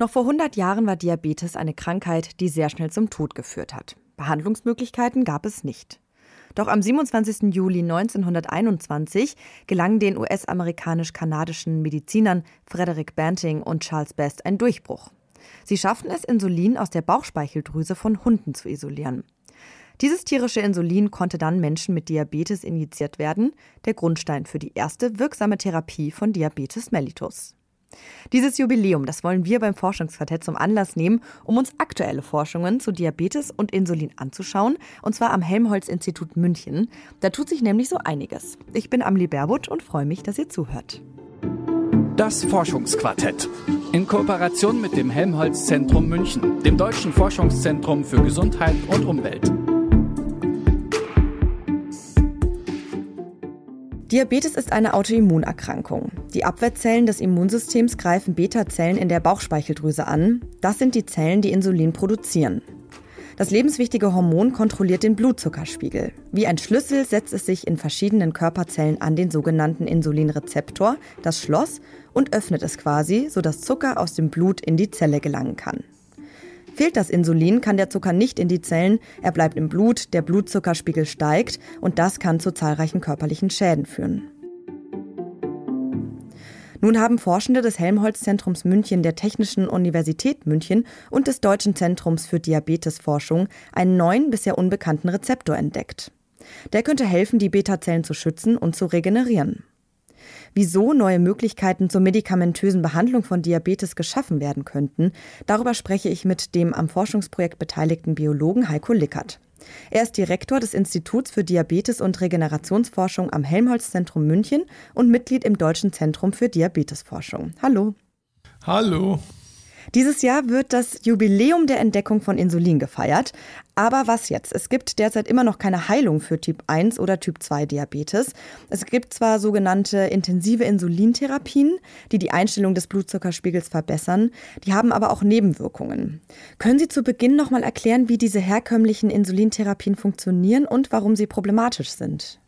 Noch vor 100 Jahren war Diabetes eine Krankheit, die sehr schnell zum Tod geführt hat. Behandlungsmöglichkeiten gab es nicht. Doch am 27. Juli 1921 gelang den US-amerikanisch-kanadischen Medizinern Frederick Banting und Charles Best ein Durchbruch. Sie schafften es, Insulin aus der Bauchspeicheldrüse von Hunden zu isolieren. Dieses tierische Insulin konnte dann Menschen mit Diabetes injiziert werden, der Grundstein für die erste wirksame Therapie von Diabetes mellitus. Dieses Jubiläum, das wollen wir beim Forschungsquartett zum Anlass nehmen, um uns aktuelle Forschungen zu Diabetes und Insulin anzuschauen, und zwar am Helmholtz-Institut München. Da tut sich nämlich so einiges. Ich bin Amli Berbut und freue mich, dass ihr zuhört. Das Forschungsquartett. In Kooperation mit dem Helmholtz-Zentrum München, dem Deutschen Forschungszentrum für Gesundheit und Umwelt. Diabetes ist eine Autoimmunerkrankung. Die Abwehrzellen des Immunsystems greifen Beta-Zellen in der Bauchspeicheldrüse an. Das sind die Zellen, die Insulin produzieren. Das lebenswichtige Hormon kontrolliert den Blutzuckerspiegel. Wie ein Schlüssel setzt es sich in verschiedenen Körperzellen an den sogenannten Insulinrezeptor, das Schloss, und öffnet es quasi, sodass Zucker aus dem Blut in die Zelle gelangen kann. Fehlt das Insulin, kann der Zucker nicht in die Zellen, er bleibt im Blut, der Blutzuckerspiegel steigt und das kann zu zahlreichen körperlichen Schäden führen. Nun haben Forschende des Helmholtz-Zentrums München der Technischen Universität München und des Deutschen Zentrums für Diabetesforschung einen neuen, bisher unbekannten Rezeptor entdeckt. Der könnte helfen, die Beta-Zellen zu schützen und zu regenerieren wieso neue Möglichkeiten zur medikamentösen Behandlung von Diabetes geschaffen werden könnten, darüber spreche ich mit dem am Forschungsprojekt beteiligten Biologen Heiko Lickert. Er ist Direktor des Instituts für Diabetes und Regenerationsforschung am Helmholtz-Zentrum München und Mitglied im Deutschen Zentrum für Diabetesforschung. Hallo. Hallo. Dieses Jahr wird das Jubiläum der Entdeckung von Insulin gefeiert. Aber was jetzt? Es gibt derzeit immer noch keine Heilung für Typ 1 oder Typ 2 Diabetes. Es gibt zwar sogenannte intensive Insulintherapien, die die Einstellung des Blutzuckerspiegels verbessern, die haben aber auch Nebenwirkungen. Können Sie zu Beginn noch mal erklären, wie diese herkömmlichen Insulintherapien funktionieren und warum sie problematisch sind?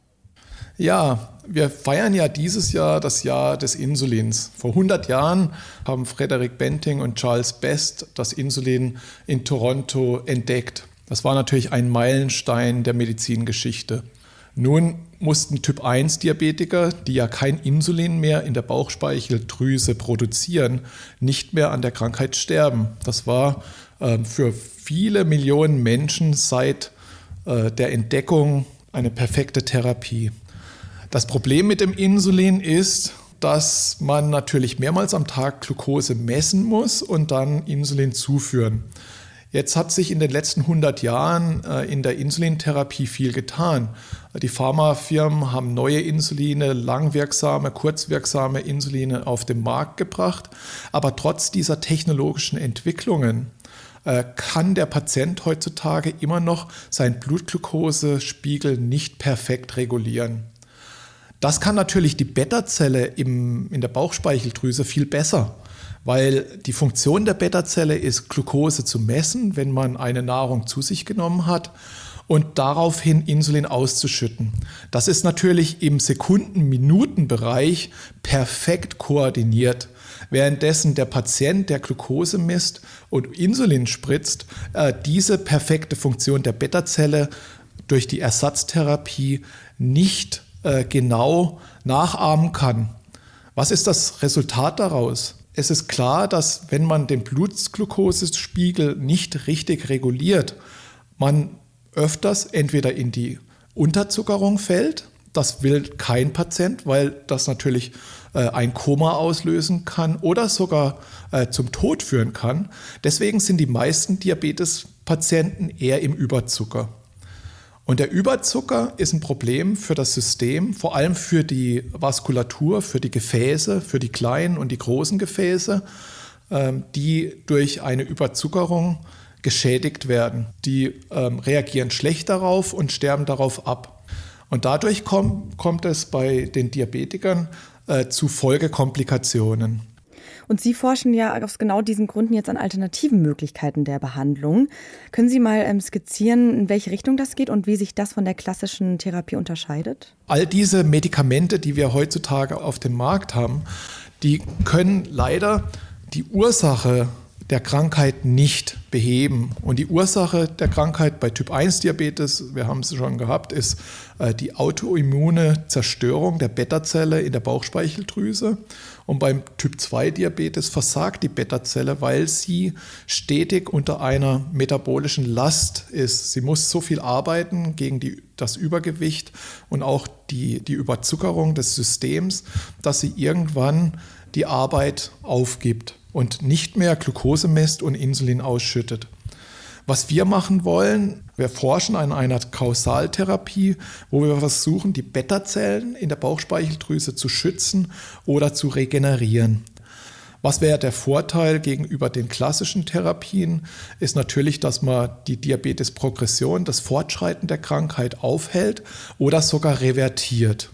Ja, wir feiern ja dieses Jahr das Jahr des Insulins. Vor 100 Jahren haben Frederick Benting und Charles Best das Insulin in Toronto entdeckt. Das war natürlich ein Meilenstein der Medizingeschichte. Nun mussten Typ-1-Diabetiker, die ja kein Insulin mehr in der Bauchspeicheldrüse produzieren, nicht mehr an der Krankheit sterben. Das war äh, für viele Millionen Menschen seit äh, der Entdeckung eine perfekte Therapie. Das Problem mit dem Insulin ist, dass man natürlich mehrmals am Tag Glucose messen muss und dann Insulin zuführen. Jetzt hat sich in den letzten 100 Jahren äh, in der Insulintherapie viel getan. Die Pharmafirmen haben neue Insuline, langwirksame, kurzwirksame Insuline auf den Markt gebracht. Aber trotz dieser technologischen Entwicklungen äh, kann der Patient heutzutage immer noch seinen Blutglukosespiegel nicht perfekt regulieren. Das kann natürlich die Beta-Zelle in der Bauchspeicheldrüse viel besser, weil die Funktion der Beta-Zelle ist, Glucose zu messen, wenn man eine Nahrung zu sich genommen hat und daraufhin Insulin auszuschütten. Das ist natürlich im Sekunden-Minuten-Bereich perfekt koordiniert. Währenddessen der Patient, der Glucose misst und Insulin spritzt, äh, diese perfekte Funktion der Beta-Zelle durch die Ersatztherapie nicht äh, genau nachahmen kann. Was ist das Resultat daraus? Es ist klar, dass wenn man den Blutglukosespiegel nicht richtig reguliert, man öfters entweder in die Unterzuckerung fällt. Das will kein Patient, weil das natürlich äh, ein Koma auslösen kann oder sogar äh, zum Tod führen kann. Deswegen sind die meisten Diabetespatienten eher im Überzucker. Und der Überzucker ist ein Problem für das System, vor allem für die Vaskulatur, für die Gefäße, für die kleinen und die großen Gefäße, ähm, die durch eine Überzuckerung geschädigt werden. Die ähm, reagieren schlecht darauf und sterben darauf ab. Und dadurch kommt es bei den Diabetikern äh, zu Folgekomplikationen. Und Sie forschen ja aus genau diesen Gründen jetzt an alternativen Möglichkeiten der Behandlung. Können Sie mal ähm, skizzieren, in welche Richtung das geht und wie sich das von der klassischen Therapie unterscheidet? All diese Medikamente, die wir heutzutage auf dem Markt haben, die können leider die Ursache der Krankheit nicht beheben. Und die Ursache der Krankheit bei Typ 1 Diabetes, wir haben es schon gehabt, ist äh, die autoimmune Zerstörung der Beta-Zelle in der Bauchspeicheldrüse. Und beim Typ 2 Diabetes versagt die Beta-Zelle, weil sie stetig unter einer metabolischen Last ist. Sie muss so viel arbeiten gegen die, das Übergewicht und auch die, die Überzuckerung des Systems, dass sie irgendwann die Arbeit aufgibt und nicht mehr Glucose misst und Insulin ausschüttet. Was wir machen wollen, wir forschen an einer Kausaltherapie, wo wir versuchen, die Beta-Zellen in der Bauchspeicheldrüse zu schützen oder zu regenerieren. Was wäre der Vorteil gegenüber den klassischen Therapien? Ist natürlich, dass man die Diabetesprogression, das Fortschreiten der Krankheit aufhält oder sogar revertiert.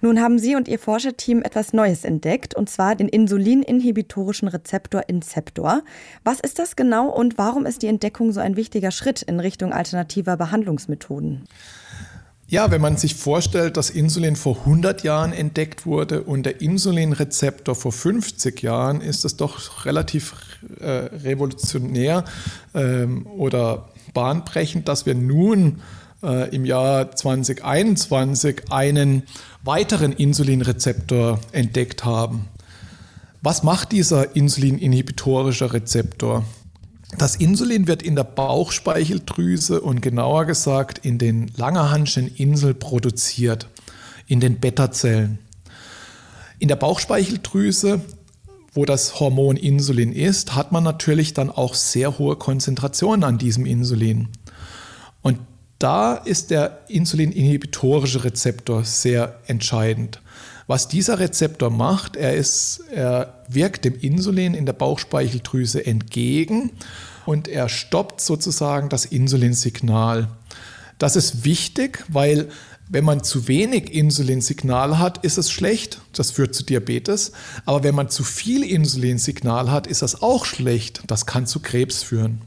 Nun haben Sie und Ihr Forscherteam etwas Neues entdeckt, und zwar den insulininhibitorischen Rezeptor Inceptor. Was ist das genau und warum ist die Entdeckung so ein wichtiger Schritt in Richtung alternativer Behandlungsmethoden? Ja, wenn man sich vorstellt, dass Insulin vor 100 Jahren entdeckt wurde und der Insulinrezeptor vor 50 Jahren, ist das doch relativ äh, revolutionär ähm, oder bahnbrechend, dass wir nun äh, im Jahr 2021 einen weiteren Insulinrezeptor entdeckt haben. Was macht dieser insulininhibitorische Rezeptor? Das Insulin wird in der Bauchspeicheldrüse und genauer gesagt in den Langerhanschen Insel produziert, in den Beta-Zellen. In der Bauchspeicheldrüse, wo das Hormon Insulin ist, hat man natürlich dann auch sehr hohe Konzentrationen an diesem Insulin. Und da ist der insulininhibitorische Rezeptor sehr entscheidend. Was dieser Rezeptor macht, er, ist, er wirkt dem Insulin in der Bauchspeicheldrüse entgegen und er stoppt sozusagen das Insulinsignal. Das ist wichtig, weil wenn man zu wenig Insulinsignal hat, ist es schlecht. Das führt zu Diabetes. Aber wenn man zu viel Insulinsignal hat, ist das auch schlecht. Das kann zu Krebs führen.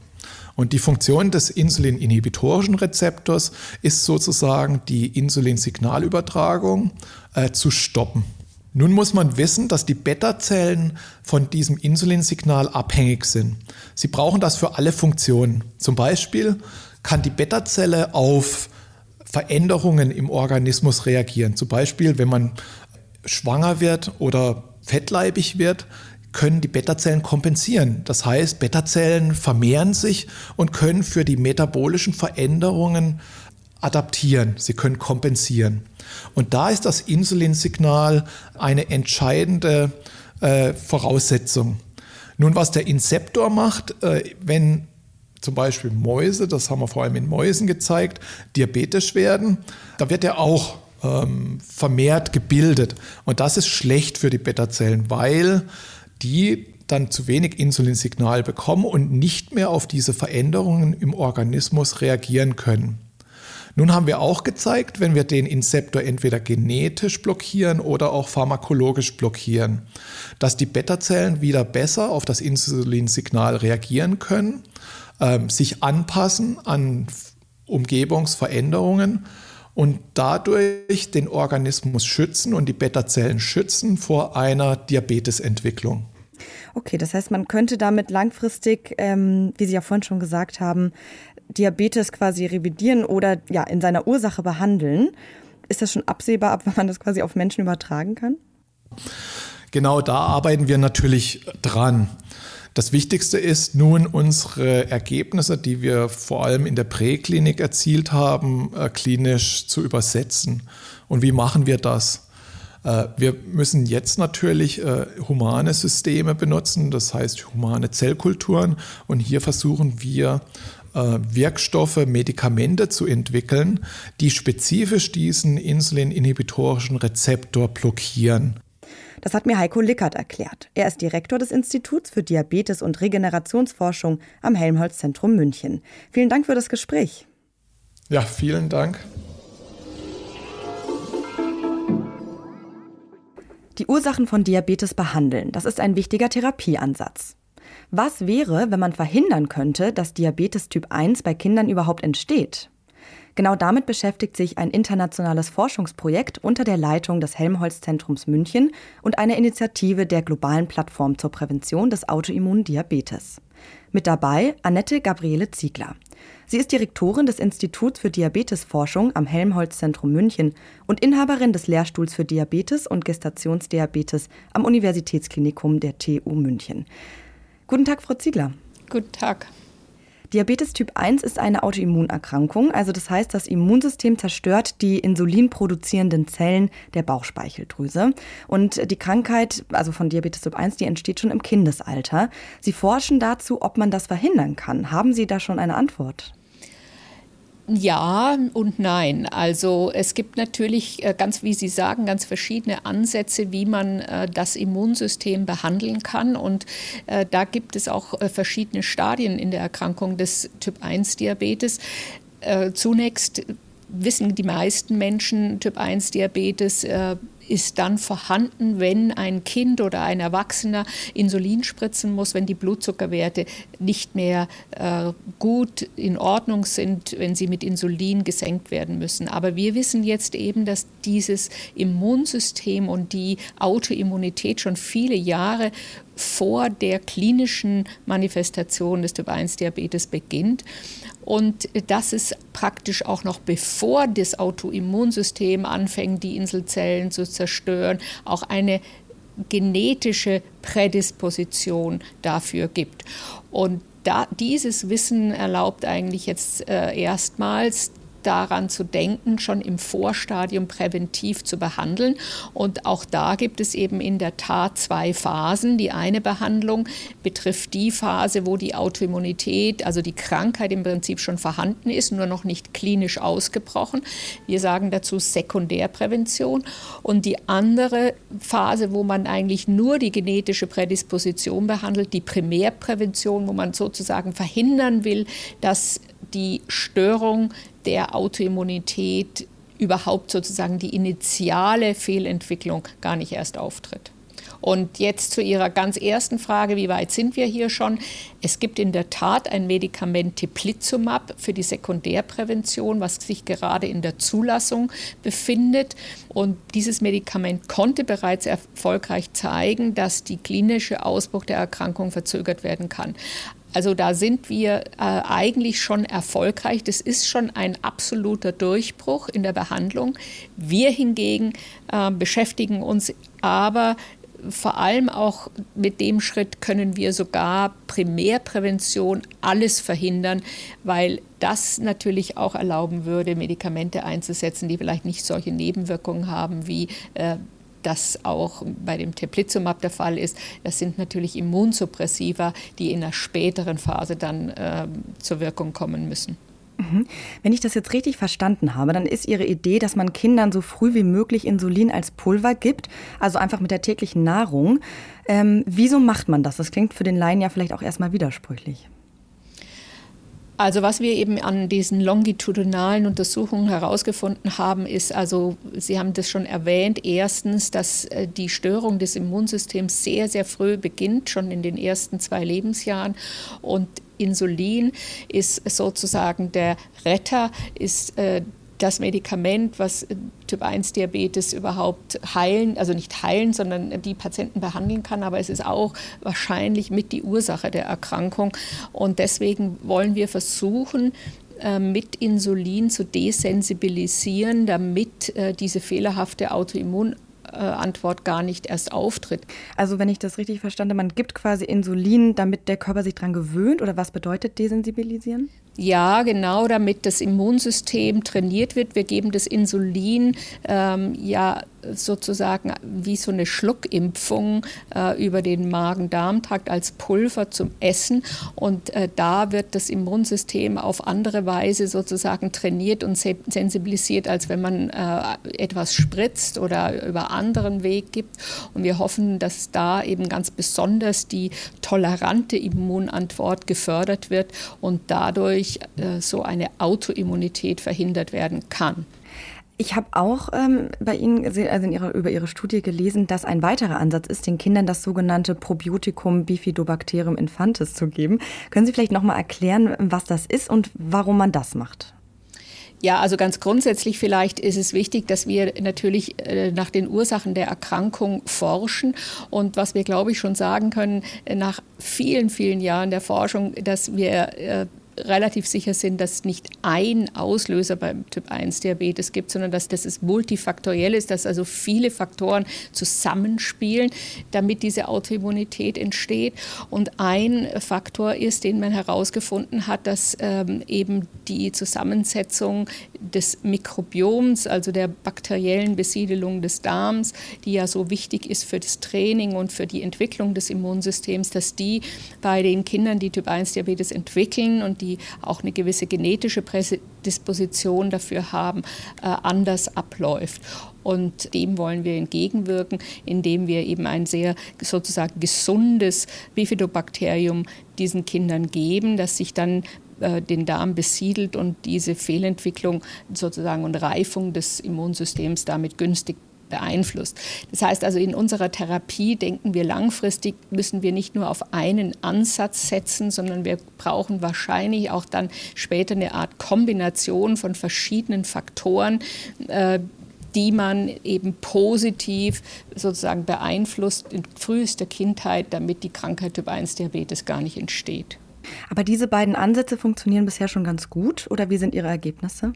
Und die Funktion des insulininhibitorischen Rezeptors ist sozusagen die Insulinsignalübertragung äh, zu stoppen. Nun muss man wissen, dass die Beta-Zellen von diesem Insulinsignal abhängig sind. Sie brauchen das für alle Funktionen. Zum Beispiel kann die Beta-Zelle auf Veränderungen im Organismus reagieren. Zum Beispiel, wenn man schwanger wird oder fettleibig wird, können die Beta-Zellen kompensieren. Das heißt, Beta-Zellen vermehren sich und können für die metabolischen Veränderungen adaptieren. Sie können kompensieren. Und da ist das Insulinsignal eine entscheidende äh, Voraussetzung. Nun, was der Inzeptor macht, äh, wenn zum Beispiel Mäuse, das haben wir vor allem in Mäusen gezeigt, diabetisch werden, da wird er auch ähm, vermehrt gebildet. Und das ist schlecht für die Beta-Zellen, weil die dann zu wenig Insulinsignal bekommen und nicht mehr auf diese Veränderungen im Organismus reagieren können. Nun haben wir auch gezeigt, wenn wir den Inzeptor entweder genetisch blockieren oder auch pharmakologisch blockieren, dass die Beta-Zellen wieder besser auf das Insulinsignal reagieren können, äh, sich anpassen an Umgebungsveränderungen und dadurch den Organismus schützen und die Beta-Zellen schützen vor einer Diabetesentwicklung. Okay, das heißt, man könnte damit langfristig, ähm, wie Sie ja vorhin schon gesagt haben, Diabetes quasi revidieren oder ja in seiner Ursache behandeln. Ist das schon absehbar, ab wann man das quasi auf Menschen übertragen kann? Genau, da arbeiten wir natürlich dran. Das Wichtigste ist nun unsere Ergebnisse, die wir vor allem in der Präklinik erzielt haben, äh, klinisch zu übersetzen. Und wie machen wir das? Äh, wir müssen jetzt natürlich äh, humane Systeme benutzen, das heißt humane Zellkulturen. Und hier versuchen wir, Wirkstoffe, Medikamente zu entwickeln, die spezifisch diesen insulininhibitorischen Rezeptor blockieren. Das hat mir Heiko Lickert erklärt. Er ist Direktor des Instituts für Diabetes und Regenerationsforschung am Helmholtz-Zentrum München. Vielen Dank für das Gespräch. Ja, vielen Dank. Die Ursachen von Diabetes behandeln, das ist ein wichtiger Therapieansatz. Was wäre, wenn man verhindern könnte, dass Diabetes Typ 1 bei Kindern überhaupt entsteht? Genau damit beschäftigt sich ein internationales Forschungsprojekt unter der Leitung des Helmholtz-Zentrums München und einer Initiative der globalen Plattform zur Prävention des Autoimmundiabetes. Mit dabei Annette Gabriele Ziegler. Sie ist Direktorin des Instituts für Diabetesforschung am Helmholtz-Zentrum München und Inhaberin des Lehrstuhls für Diabetes und Gestationsdiabetes am Universitätsklinikum der TU München. Guten Tag, Frau Ziegler. Guten Tag. Diabetes Typ 1 ist eine Autoimmunerkrankung, also das heißt, das Immunsystem zerstört die insulinproduzierenden Zellen der Bauchspeicheldrüse. Und die Krankheit, also von Diabetes Typ 1, die entsteht schon im Kindesalter. Sie forschen dazu, ob man das verhindern kann. Haben Sie da schon eine Antwort? Ja und nein. Also es gibt natürlich äh, ganz, wie Sie sagen, ganz verschiedene Ansätze, wie man äh, das Immunsystem behandeln kann. Und äh, da gibt es auch verschiedene Stadien in der Erkrankung des Typ-1-Diabetes. Zunächst wissen die meisten Menschen Typ 1 Diabetes ist dann vorhanden, wenn ein Kind oder ein Erwachsener Insulin spritzen muss, wenn die Blutzuckerwerte nicht mehr äh, gut in Ordnung sind, wenn sie mit Insulin gesenkt werden müssen. Aber wir wissen jetzt eben, dass dieses Immunsystem und die Autoimmunität schon viele Jahre vor der klinischen Manifestation des Typ-1-Diabetes beginnt und dass es praktisch auch noch bevor das Autoimmunsystem anfängt, die Inselzellen zu zerstören, auch eine genetische Prädisposition dafür gibt. Und da, dieses Wissen erlaubt eigentlich jetzt äh, erstmals daran zu denken, schon im Vorstadium präventiv zu behandeln. Und auch da gibt es eben in der Tat zwei Phasen. Die eine Behandlung betrifft die Phase, wo die Autoimmunität, also die Krankheit im Prinzip schon vorhanden ist, nur noch nicht klinisch ausgebrochen. Wir sagen dazu Sekundärprävention. Und die andere Phase, wo man eigentlich nur die genetische Prädisposition behandelt, die Primärprävention, wo man sozusagen verhindern will, dass die Störung der Autoimmunität überhaupt sozusagen die initiale Fehlentwicklung gar nicht erst auftritt. Und jetzt zu Ihrer ganz ersten Frage, wie weit sind wir hier schon? Es gibt in der Tat ein Medikament Teplizumab für die Sekundärprävention, was sich gerade in der Zulassung befindet. Und dieses Medikament konnte bereits erfolgreich zeigen, dass die klinische Ausbruch der Erkrankung verzögert werden kann. Also da sind wir äh, eigentlich schon erfolgreich. Das ist schon ein absoluter Durchbruch in der Behandlung. Wir hingegen äh, beschäftigen uns aber vor allem auch mit dem Schritt können wir sogar Primärprävention alles verhindern, weil das natürlich auch erlauben würde, Medikamente einzusetzen, die vielleicht nicht solche Nebenwirkungen haben wie äh, das auch bei dem Teplizumab der Fall ist. Das sind natürlich Immunsuppressiva, die in einer späteren Phase dann äh, zur Wirkung kommen müssen. Mhm. Wenn ich das jetzt richtig verstanden habe, dann ist Ihre Idee, dass man Kindern so früh wie möglich Insulin als Pulver gibt, also einfach mit der täglichen Nahrung. Ähm, wieso macht man das? Das klingt für den Laien ja vielleicht auch erstmal widersprüchlich. Also was wir eben an diesen longitudinalen Untersuchungen herausgefunden haben, ist, also Sie haben das schon erwähnt, erstens, dass äh, die Störung des Immunsystems sehr, sehr früh beginnt, schon in den ersten zwei Lebensjahren. Und Insulin ist sozusagen der Retter, ist äh, das Medikament, was Typ-1-Diabetes überhaupt heilen, also nicht heilen, sondern die Patienten behandeln kann, aber es ist auch wahrscheinlich mit die Ursache der Erkrankung. Und deswegen wollen wir versuchen, äh, mit Insulin zu desensibilisieren, damit äh, diese fehlerhafte Autoimmun Antwort gar nicht erst auftritt. Also wenn ich das richtig verstanden, man gibt quasi Insulin, damit der Körper sich daran gewöhnt oder was bedeutet desensibilisieren? Ja, genau, damit das Immunsystem trainiert wird. Wir geben das Insulin ähm, ja sozusagen wie so eine Schluckimpfung äh, über den Magen-Darm-Trakt als Pulver zum Essen. Und äh, da wird das Immunsystem auf andere Weise sozusagen trainiert und sensibilisiert, als wenn man äh, etwas spritzt oder über anderen Weg gibt. Und wir hoffen, dass da eben ganz besonders die tolerante Immunantwort gefördert wird und dadurch äh, so eine Autoimmunität verhindert werden kann. Ich habe auch ähm, bei Ihnen also ihrer, über Ihre Studie gelesen, dass ein weiterer Ansatz ist, den Kindern das sogenannte Probiotikum Bifidobacterium infantis zu geben. Können Sie vielleicht noch mal erklären, was das ist und warum man das macht? Ja, also ganz grundsätzlich vielleicht ist es wichtig, dass wir natürlich äh, nach den Ursachen der Erkrankung forschen. Und was wir, glaube ich, schon sagen können, äh, nach vielen, vielen Jahren der Forschung, dass wir äh, relativ sicher sind, dass es nicht ein Auslöser beim Typ 1 Diabetes gibt, sondern dass das multifaktoriell ist, dass also viele Faktoren zusammenspielen, damit diese Autoimmunität entsteht. Und ein Faktor ist, den man herausgefunden hat, dass ähm, eben die Zusammensetzung des Mikrobioms, also der bakteriellen Besiedelung des Darms, die ja so wichtig ist für das Training und für die Entwicklung des Immunsystems, dass die bei den Kindern, die Typ 1 Diabetes entwickeln und die auch eine gewisse genetische Prädisposition dafür haben, äh, anders abläuft. Und dem wollen wir entgegenwirken, indem wir eben ein sehr sozusagen gesundes Bifidobakterium diesen Kindern geben, das sich dann äh, den Darm besiedelt und diese Fehlentwicklung sozusagen und Reifung des Immunsystems damit günstig beeinflusst. Das heißt also, in unserer Therapie denken wir langfristig, müssen wir nicht nur auf einen Ansatz setzen, sondern wir brauchen wahrscheinlich auch dann später eine Art Kombination von verschiedenen Faktoren, äh, die man eben positiv sozusagen beeinflusst in frühester Kindheit, damit die Krankheit Typ 1 Diabetes gar nicht entsteht. Aber diese beiden Ansätze funktionieren bisher schon ganz gut oder wie sind Ihre Ergebnisse?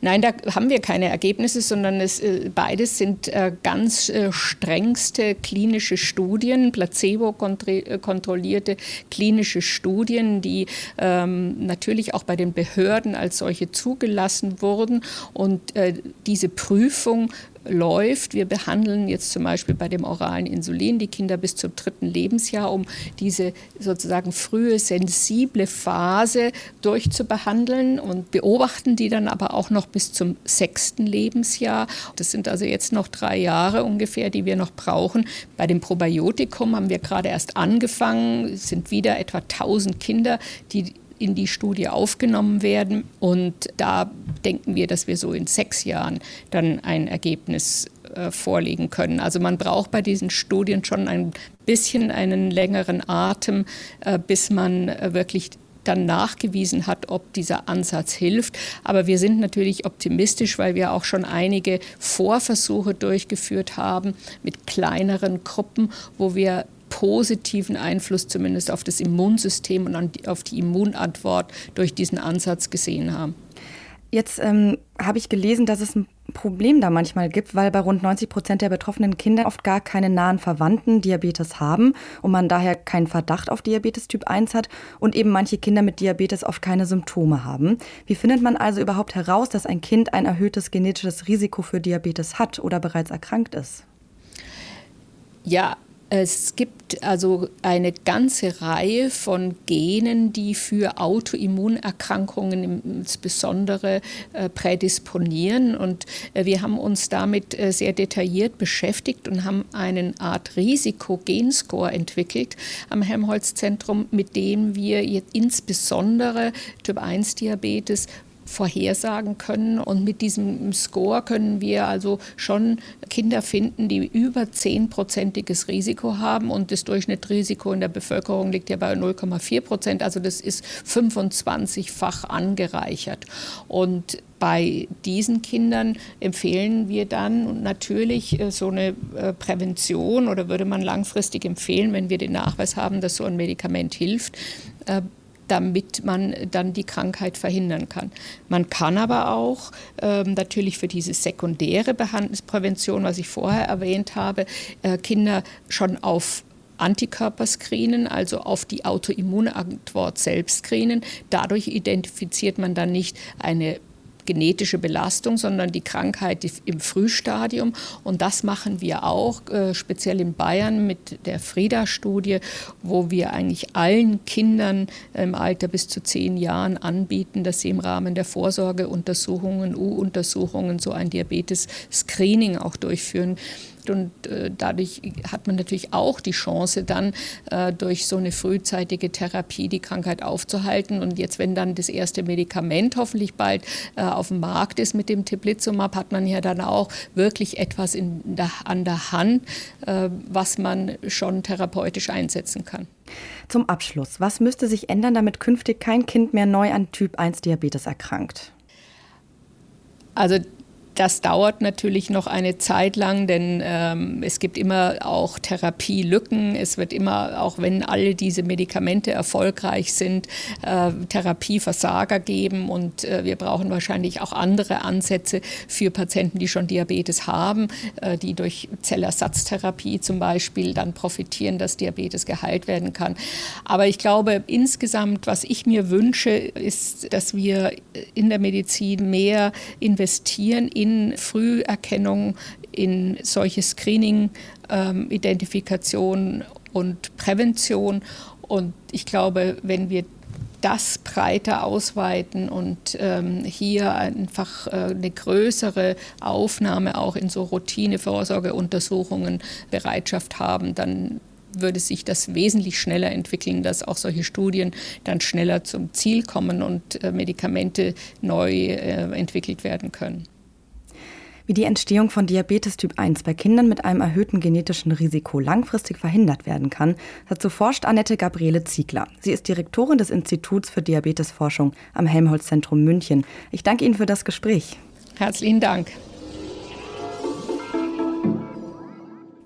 Nein, da haben wir keine Ergebnisse, sondern es, äh, beides sind äh, ganz äh, strengste klinische Studien, placebo-kontrollierte klinische Studien, die ähm, natürlich auch bei den Behörden als solche zugelassen wurden. Und diese Prüfung läuft. Wir behandeln jetzt zum Beispiel bei dem oralen Insulin die Kinder bis zum dritten Lebensjahr, um diese sozusagen frühe sensible Phase durchzubehandeln und beobachten die dann aber auch noch bis zum sechsten Lebensjahr. Das sind also jetzt noch drei Jahre ungefähr, die wir noch brauchen. Bei dem Probiotikum haben wir gerade erst angefangen. Es sind wieder etwa 1000 Kinder, die in die Studie aufgenommen werden. Und da denken wir, dass wir so in sechs Jahren dann ein Ergebnis äh, vorlegen können. Also man braucht bei diesen Studien schon ein bisschen einen längeren Atem, äh, bis man äh, wirklich dann nachgewiesen hat, ob dieser Ansatz hilft. Aber wir sind natürlich optimistisch, weil wir auch schon einige Vorversuche durchgeführt haben mit kleineren Gruppen, wo wir positiven Einfluss zumindest auf das Immunsystem und auf die Immunantwort durch diesen Ansatz gesehen haben. Jetzt ähm, habe ich gelesen, dass es ein Problem da manchmal gibt, weil bei rund 90 Prozent der betroffenen Kinder oft gar keine nahen Verwandten Diabetes haben und man daher keinen Verdacht auf Diabetes Typ 1 hat und eben manche Kinder mit Diabetes oft keine Symptome haben. Wie findet man also überhaupt heraus, dass ein Kind ein erhöhtes genetisches Risiko für Diabetes hat oder bereits erkrankt ist? Ja, es gibt also eine ganze Reihe von Genen, die für Autoimmunerkrankungen insbesondere äh, prädisponieren. Und äh, wir haben uns damit äh, sehr detailliert beschäftigt und haben eine Art Risikogenscore entwickelt am Helmholtz-Zentrum, mit dem wir insbesondere Typ-1-Diabetes vorhersagen können. Und mit diesem Score können wir also schon Kinder finden, die über 10-prozentiges Risiko haben. Und das Durchschnittsrisiko in der Bevölkerung liegt ja bei 0,4 Prozent. Also das ist 25-fach angereichert. Und bei diesen Kindern empfehlen wir dann natürlich äh, so eine äh, Prävention oder würde man langfristig empfehlen, wenn wir den Nachweis haben, dass so ein Medikament hilft, äh, damit man dann die Krankheit verhindern kann. Man kann aber auch ähm, natürlich für diese sekundäre Prävention, was ich vorher erwähnt habe, äh, Kinder schon auf Antikörper screenen, also auf die Autoimmunantwort selbst screenen. Dadurch identifiziert man dann nicht eine genetische Belastung, sondern die Krankheit im Frühstadium. Und das machen wir auch, äh, speziell in Bayern mit der Frieda-Studie, wo wir eigentlich allen Kindern im Alter bis zu zehn Jahren anbieten, dass sie im Rahmen der Vorsorgeuntersuchungen, U-Untersuchungen so ein Diabetes-Screening auch durchführen und äh, dadurch hat man natürlich auch die Chance, dann äh, durch so eine frühzeitige Therapie die Krankheit aufzuhalten. Und jetzt, wenn dann das erste Medikament hoffentlich bald äh, auf dem Markt ist mit dem Teplizumab, hat man ja dann auch wirklich etwas der, an der Hand, äh, was man schon therapeutisch einsetzen kann. Zum Abschluss, was müsste sich ändern, damit künftig kein Kind mehr neu an Typ 1 Diabetes erkrankt? Also das dauert natürlich noch eine Zeit lang, denn ähm, es gibt immer auch Therapielücken. Es wird immer, auch wenn alle diese Medikamente erfolgreich sind, äh, Therapieversager geben. Und äh, wir brauchen wahrscheinlich auch andere Ansätze für Patienten, die schon Diabetes haben, äh, die durch Zellersatztherapie zum Beispiel dann profitieren, dass Diabetes geheilt werden kann. Aber ich glaube, insgesamt, was ich mir wünsche, ist, dass wir in der Medizin mehr investieren in in Früherkennung, in solche Screening, ähm, Identifikation und Prävention. Und ich glaube, wenn wir das breiter ausweiten und ähm, hier einfach äh, eine größere Aufnahme auch in so Routine-Vorsorgeuntersuchungen Bereitschaft haben, dann würde sich das wesentlich schneller entwickeln, dass auch solche Studien dann schneller zum Ziel kommen und äh, Medikamente neu äh, entwickelt werden können wie die Entstehung von Diabetes Typ 1 bei Kindern mit einem erhöhten genetischen Risiko langfristig verhindert werden kann, dazu forscht Annette Gabriele Ziegler. Sie ist Direktorin des Instituts für Diabetesforschung am Helmholtz-Zentrum München. Ich danke Ihnen für das Gespräch. Herzlichen Dank.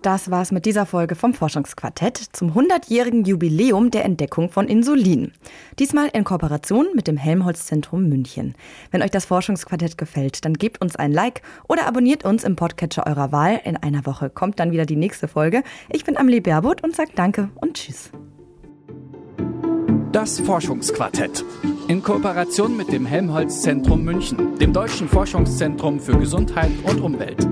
Das war's mit dieser Folge vom Forschungsquartett zum 100-jährigen Jubiläum der Entdeckung von Insulin. Diesmal in Kooperation mit dem Helmholtz-Zentrum München. Wenn euch das Forschungsquartett gefällt, dann gebt uns ein Like oder abonniert uns im Podcatcher eurer Wahl. In einer Woche kommt dann wieder die nächste Folge. Ich bin Amelie Berbot und sage Danke und Tschüss. Das Forschungsquartett. In Kooperation mit dem Helmholtz-Zentrum München, dem Deutschen Forschungszentrum für Gesundheit und Umwelt.